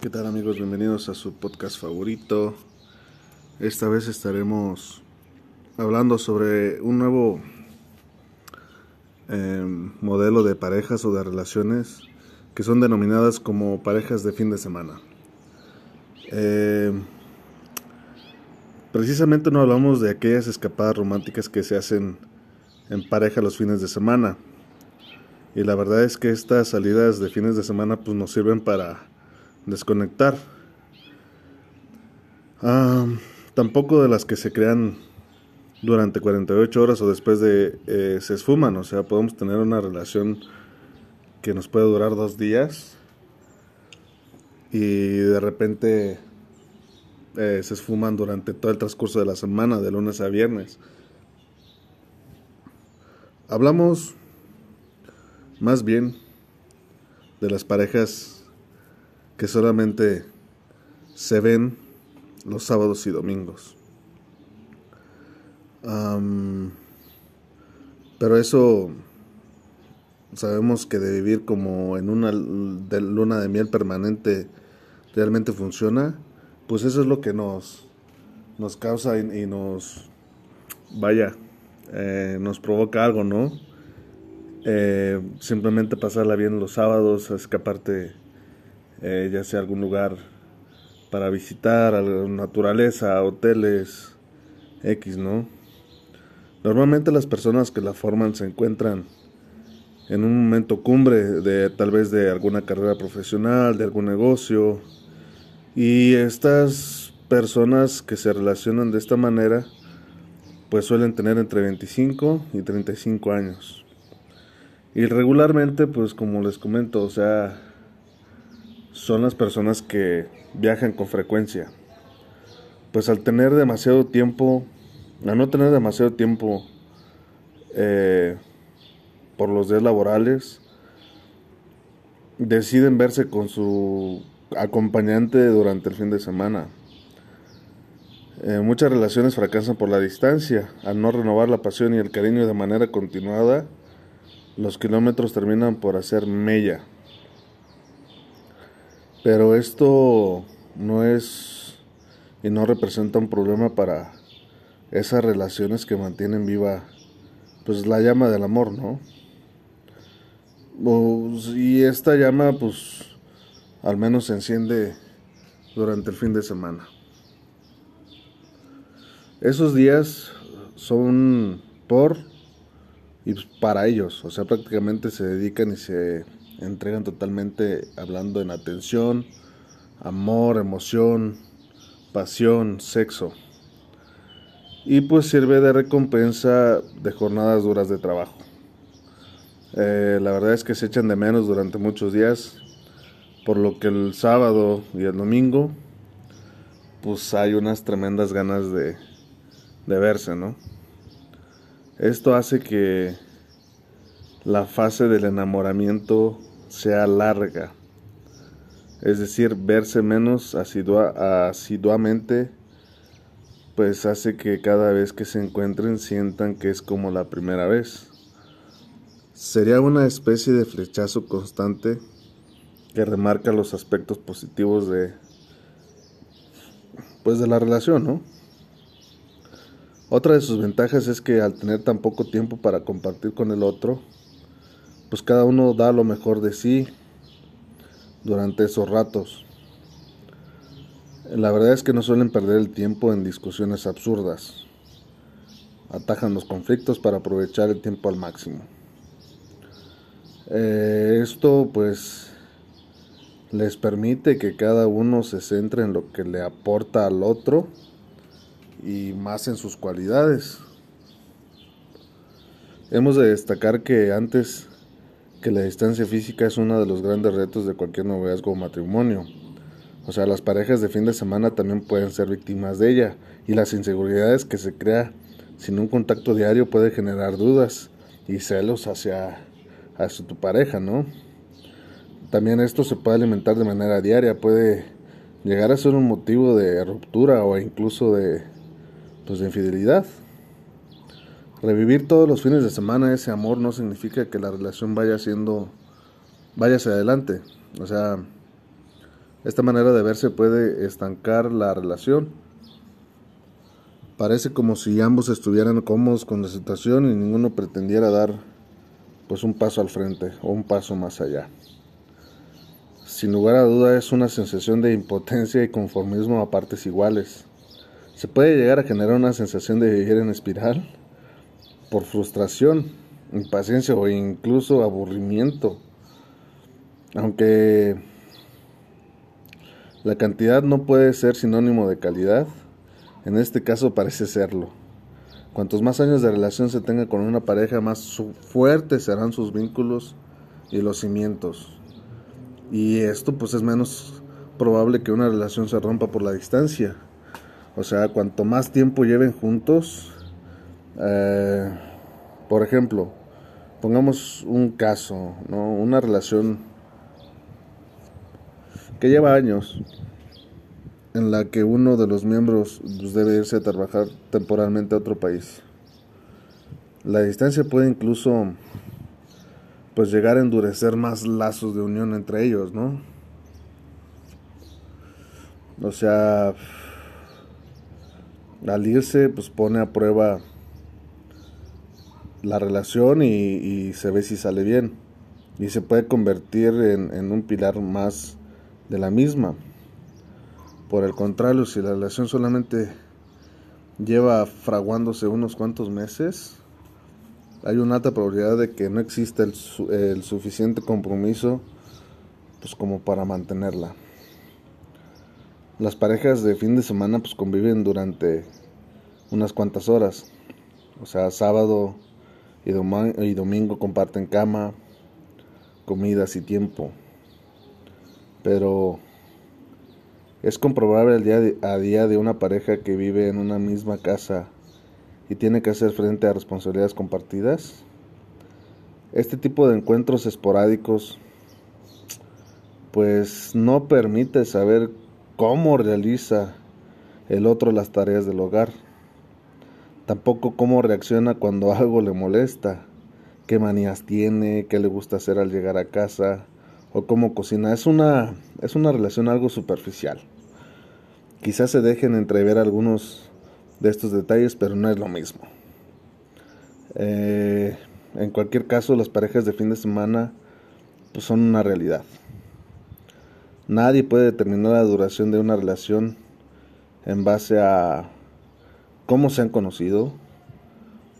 ¿Qué tal amigos? Bienvenidos a su podcast favorito. Esta vez estaremos hablando sobre un nuevo eh, modelo de parejas o de relaciones que son denominadas como parejas de fin de semana. Eh, precisamente no hablamos de aquellas escapadas románticas que se hacen en pareja los fines de semana. Y la verdad es que estas salidas de fines de semana pues nos sirven para desconectar. Ah, tampoco de las que se crean durante 48 horas o después de eh, se esfuman, o sea, podemos tener una relación que nos puede durar dos días y de repente eh, se esfuman durante todo el transcurso de la semana, de lunes a viernes. Hablamos más bien de las parejas que solamente se ven los sábados y domingos. pero eso sabemos que de vivir como en una de luna de miel permanente realmente funciona, pues eso es lo que nos, nos causa y, nos, vaya, eh, nos provoca algo, ¿no? Eh, simplemente pasarla bien los sábados, escaparte eh, ya sea algún lugar para visitar, naturaleza, hoteles, X, ¿no? Normalmente las personas que la forman se encuentran en un momento cumbre de tal vez de alguna carrera profesional, de algún negocio, y estas personas que se relacionan de esta manera, pues suelen tener entre 25 y 35 años. Y regularmente, pues como les comento, o sea, son las personas que viajan con frecuencia. Pues al tener demasiado tiempo, al no tener demasiado tiempo eh, por los días laborales, deciden verse con su acompañante durante el fin de semana. Eh, muchas relaciones fracasan por la distancia. Al no renovar la pasión y el cariño de manera continuada, los kilómetros terminan por hacer mella. Pero esto no es y no representa un problema para esas relaciones que mantienen viva pues la llama del amor, ¿no? y esta llama pues al menos se enciende durante el fin de semana. Esos días son por y para ellos, o sea, prácticamente se dedican y se entregan totalmente hablando en atención, amor, emoción, pasión, sexo. Y pues sirve de recompensa de jornadas duras de trabajo. Eh, la verdad es que se echan de menos durante muchos días, por lo que el sábado y el domingo, pues hay unas tremendas ganas de, de verse, ¿no? Esto hace que la fase del enamoramiento sea larga, es decir, verse menos asiduamente, pues hace que cada vez que se encuentren sientan que es como la primera vez. Sería una especie de flechazo constante que remarca los aspectos positivos de pues de la relación, ¿no? Otra de sus ventajas es que al tener tan poco tiempo para compartir con el otro, pues cada uno da lo mejor de sí durante esos ratos. La verdad es que no suelen perder el tiempo en discusiones absurdas. Atajan los conflictos para aprovechar el tiempo al máximo. Eh, esto pues les permite que cada uno se centre en lo que le aporta al otro y más en sus cualidades. Hemos de destacar que antes que la distancia física es uno de los grandes retos de cualquier noviazgo o matrimonio. O sea, las parejas de fin de semana también pueden ser víctimas de ella y las inseguridades que se crea sin un contacto diario puede generar dudas y celos hacia, hacia tu pareja, ¿no? También esto se puede alimentar de manera diaria, puede llegar a ser un motivo de ruptura o incluso de, pues, de infidelidad. Revivir todos los fines de semana ese amor no significa que la relación vaya siendo, vaya hacia adelante. O sea, Esta manera de verse puede estancar la relación. Parece como si ambos estuvieran cómodos con la situación y ninguno pretendiera dar pues un paso al frente o un paso más allá. Sin lugar a duda es una sensación de impotencia y conformismo a partes iguales. Se puede llegar a generar una sensación de vivir en espiral por frustración, impaciencia o incluso aburrimiento. Aunque la cantidad no puede ser sinónimo de calidad, en este caso parece serlo. Cuantos más años de relación se tenga con una pareja, más fuertes serán sus vínculos y los cimientos. Y esto pues es menos probable que una relación se rompa por la distancia. O sea, cuanto más tiempo lleven juntos, eh, por ejemplo, pongamos un caso, ¿no? una relación que lleva años, en la que uno de los miembros pues, debe irse a trabajar temporalmente a otro país. La distancia puede incluso pues llegar a endurecer más lazos de unión entre ellos, ¿no? O sea, al irse pues pone a prueba la relación y, se ve si sale bien y se puede convertir en, en un pilar más de la misma. Por el contrario, si la relación solamente lleva fraguándose unos cuantos meses, hay una alta probabilidad de que no exista el, el suficiente compromiso pues como para mantenerla. Las parejas de fin de semana pues conviven durante unas cuantas horas. O sea, sábado y, y domingo comparten cama, comidas y tiempo. Pero es comprobable el día a día de una pareja que vive en una misma casa y tiene que hacer frente a responsabilidades compartidas. Este tipo de encuentros esporádicos pues no permite saber cómo realiza el otro las tareas del hogar. Tampoco cómo reacciona cuando algo le molesta, qué manías tiene, qué le gusta hacer al llegar a casa o cómo cocina. Es una, es una relación algo superficial. Quizás se dejen entrever algunos de estos detalles, pero no es lo mismo. Eh, en cualquier caso, las parejas de fin de semana pues, son una realidad. Nadie puede determinar la duración de una relación en base a cómo se han conocido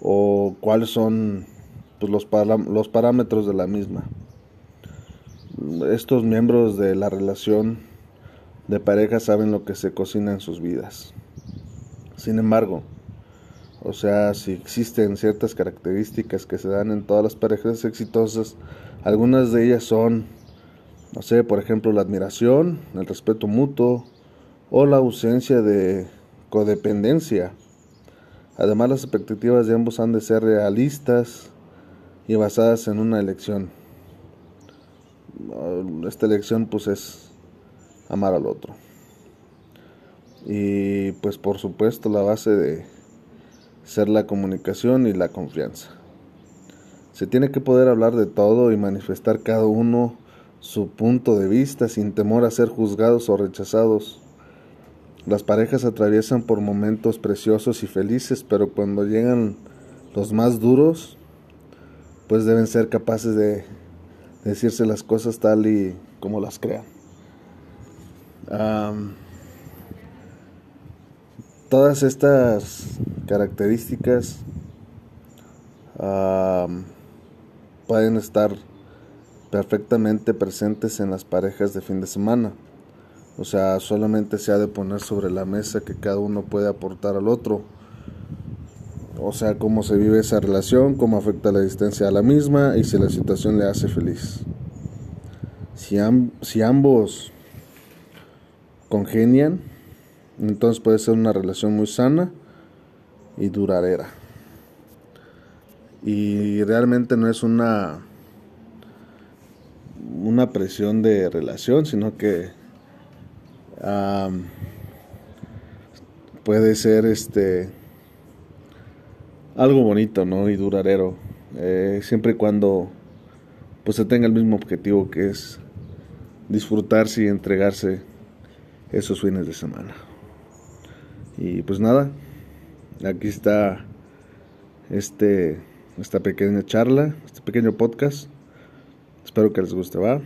o cuáles son pues, los, los parámetros de la misma. Estos miembros de la relación de pareja saben lo que se cocina en sus vidas. Sin embargo, o sea, si existen ciertas características que se dan en todas las parejas exitosas, algunas de ellas son, no sé, por ejemplo, la admiración, el respeto mutuo o la ausencia de codependencia. Además, las expectativas de ambos han de ser realistas y basadas en una elección. Esta elección pues es amar al otro. Y pues por supuesto la base de ser la comunicación y la confianza. Se tiene que poder hablar de todo y manifestar cada uno su punto de vista sin temor a ser juzgados o rechazados. Las parejas atraviesan por momentos preciosos y felices, pero cuando llegan los más duros, pues deben ser capaces de decirse las cosas tal y como las crean todas estas características pueden estar perfectamente presentes en las parejas de fin de semana. O sea, solamente se ha de poner sobre la mesa que cada uno puede aportar al otro. O sea, cómo se vive esa relación, cómo afecta la distancia a la misma y si la situación le hace feliz. Si, si ambos congenian, entonces puede ser una relación muy sana y duradera. Y realmente no es una una presión de relación, sino que puede ser este algo bonito, ¿no? Y duradero, eh, siempre y cuando pues se tenga el mismo objetivo que es disfrutarse y entregarse esos fines de semana. Y pues nada, aquí está este esta pequeña charla, este pequeño podcast. Espero que les guste, va.